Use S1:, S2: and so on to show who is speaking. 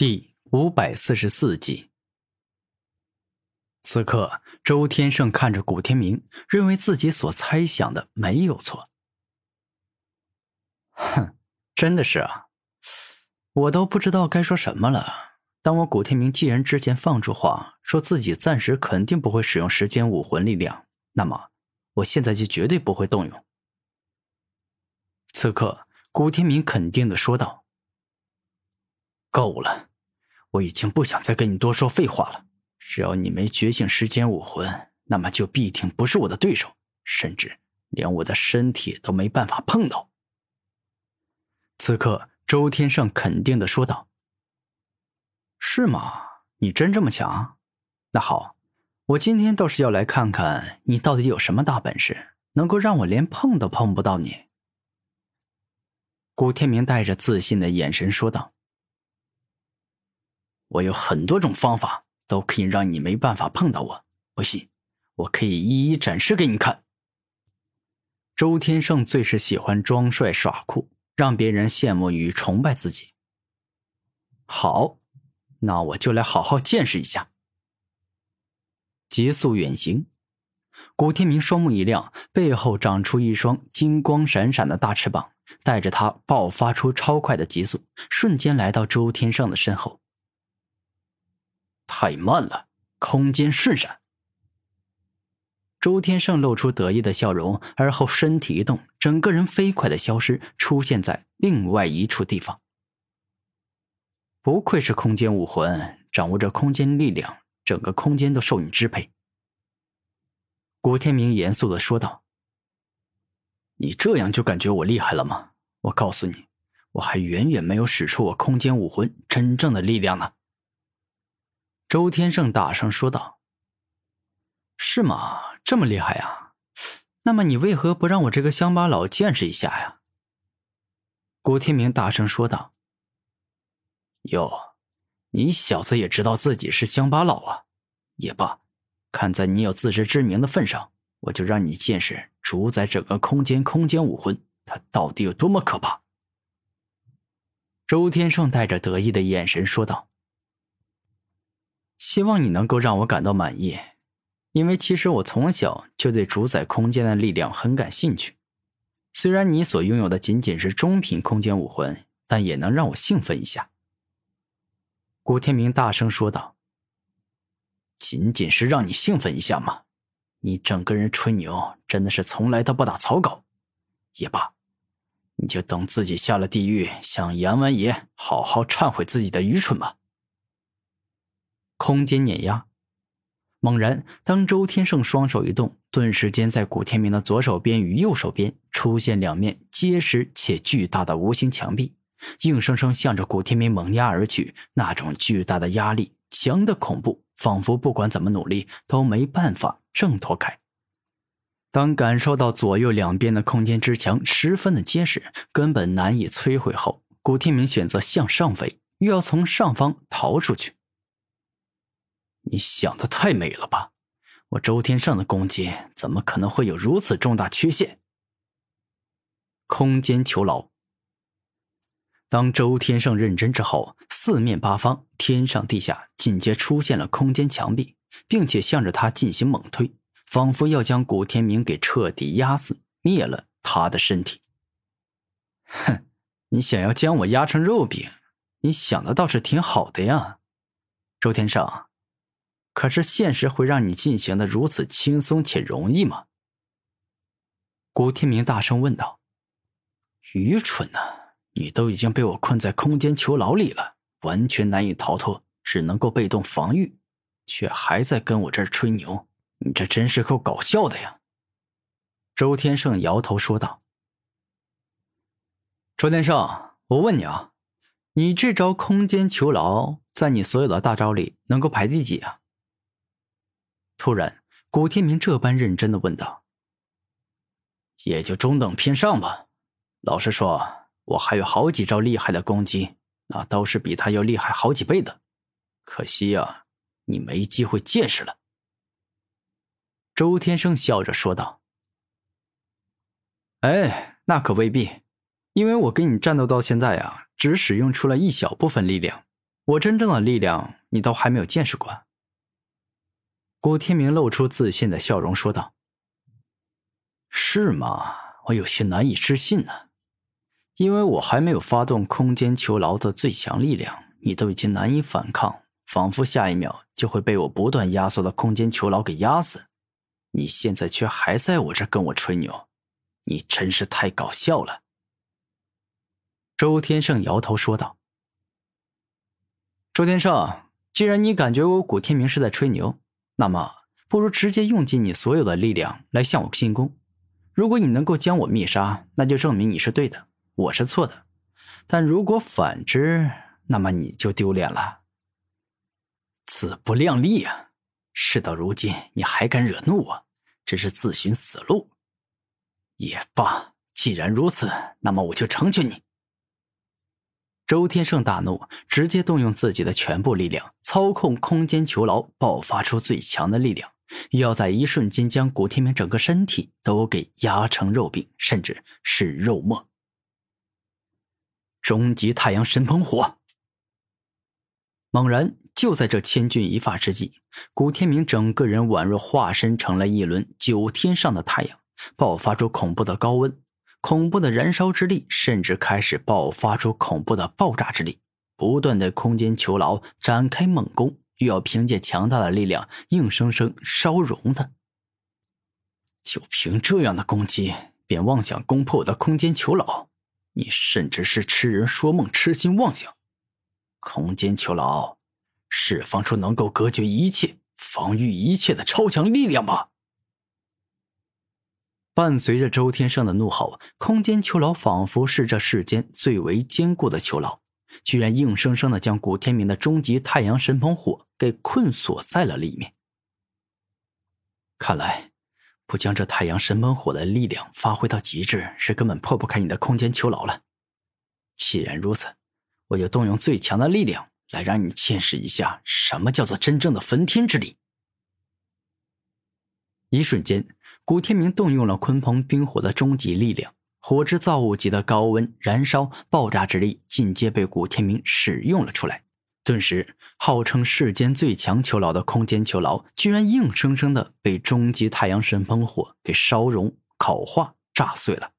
S1: 第五百四十四集。此刻，周天胜看着古天明，认为自己所猜想的没有错。哼，真的是啊，我都不知道该说什么了。当我古天明既然之前放出话，说自己暂时肯定不会使用时间武魂力量，那么我现在就绝对不会动用。此刻，古天明肯定的说道：“够了。”我已经不想再跟你多说废话了。只要你没觉醒时间武魂，那么就必定不是我的对手，甚至连我的身体都没办法碰到。此刻，周天胜肯定的说道：“是吗？你真这么强？那好，我今天倒是要来看看你到底有什么大本事，能够让我连碰都碰不到你。”古天明带着自信的眼神说道。我有很多种方法，都可以让你没办法碰到我。不信，我可以一一展示给你看。周天胜最是喜欢装帅耍酷，让别人羡慕与崇拜自己。好，那我就来好好见识一下。急速远行，古天明双目一亮，背后长出一双金光闪闪的大翅膀，带着他爆发出超快的急速，瞬间来到周天胜的身后。太慢了，空间瞬闪。周天胜露出得意的笑容，而后身体一动，整个人飞快的消失，出现在另外一处地方。不愧是空间武魂，掌握着空间力量，整个空间都受你支配。古天明严肃的说道：“你这样就感觉我厉害了吗？我告诉你，我还远远没有使出我空间武魂真正的力量呢。”周天胜大声说道：“是吗？这么厉害呀？那么你为何不让我这个乡巴佬见识一下呀？”古天明大声说道：“哟，你小子也知道自己是乡巴佬啊？也罢，看在你有自知之明的份上，我就让你见识主宰整个空间空间武魂，它到底有多么可怕。”周天胜带着得意的眼神说道。希望你能够让我感到满意，因为其实我从小就对主宰空间的力量很感兴趣。虽然你所拥有的仅仅是中品空间武魂，但也能让我兴奋一下。”古天明大声说道。“仅仅是让你兴奋一下吗？你整个人吹牛，真的是从来都不打草稿。也罢，你就等自己下了地狱，向阎王爷好好忏悔自己的愚蠢吧。”空间碾压，猛然，当周天胜双手一动，顿时间在古天明的左手边与右手边出现两面结实且巨大的无形墙壁，硬生生向着古天明猛压而去。那种巨大的压力，强的恐怖，仿佛不管怎么努力都没办法挣脱开。当感受到左右两边的空间之墙十分的结实，根本难以摧毁后，古天明选择向上飞，又要从上方逃出去。你想的太美了吧！我周天胜的攻击怎么可能会有如此重大缺陷？空间囚牢。当周天胜认真之后，四面八方、天上地下紧接出现了空间墙壁，并且向着他进行猛推，仿佛要将古天明给彻底压死，灭了他的身体。哼，你想要将我压成肉饼？你想的倒是挺好的呀，周天胜。可是现实会让你进行的如此轻松且容易吗？古天明大声问道。愚蠢呐！你都已经被我困在空间囚牢里了，完全难以逃脱，只能够被动防御，却还在跟我这儿吹牛，你这真是够搞笑的呀！周天胜摇头说道。周天胜，我问你啊，你这招空间囚牢，在你所有的大招里能够排第几啊？突然，古天明这般认真的问道：“也就中等偏上吧。老实说，我还有好几招厉害的攻击，那都是比他要厉害好几倍的。可惜呀，你没机会见识了。”周天生笑着说道：“哎，那可未必，因为我跟你战斗到现在呀，只使用出了一小部分力量。我真正的力量你都还没有见识过。古天明露出自信的笑容说道：“是吗？我有些难以置信呢，因为我还没有发动空间囚牢的最强力量，你都已经难以反抗，仿佛下一秒就会被我不断压缩的空间囚牢给压死。你现在却还在我这跟我吹牛，你真是太搞笑了。”周天胜摇头说道：“周天胜，既然你感觉我古天明是在吹牛。”那么，不如直接用尽你所有的力量来向我进攻。如果你能够将我灭杀，那就证明你是对的，我是错的。但如果反之，那么你就丢脸了。自不量力啊！事到如今，你还敢惹怒我，真是自寻死路。也罢，既然如此，那么我就成全你。周天胜大怒，直接动用自己的全部力量，操控空间囚牢，爆发出最强的力量，要在一瞬间将古天明整个身体都给压成肉饼，甚至是肉末。终极太阳神喷火！猛然，就在这千钧一发之际，古天明整个人宛若化身成了一轮九天上的太阳，爆发出恐怖的高温。恐怖的燃烧之力，甚至开始爆发出恐怖的爆炸之力，不断的空间囚牢展开猛攻，又要凭借强大的力量硬生生烧融它。就凭这样的攻击，便妄想攻破我的空间囚牢？你甚至是痴人说梦、痴心妄想！空间囚牢，释放出能够隔绝一切、防御一切的超强力量吧！伴随着周天胜的怒吼，空间囚牢仿佛是这世间最为坚固的囚牢，居然硬生生的将古天明的终极太阳神鹏火给困锁在了里面。看来，不将这太阳神鹏火的力量发挥到极致，是根本破不开你的空间囚牢了。既然如此，我就动用最强的力量来让你见识一下什么叫做真正的焚天之力。一瞬间，古天明动用了鲲鹏冰火的终极力量，火之造物级的高温燃烧爆炸之力尽皆被古天明使用了出来。顿时，号称世间最强囚牢的空间囚牢，居然硬生生的被终极太阳神喷火给烧融、烤化、炸碎了。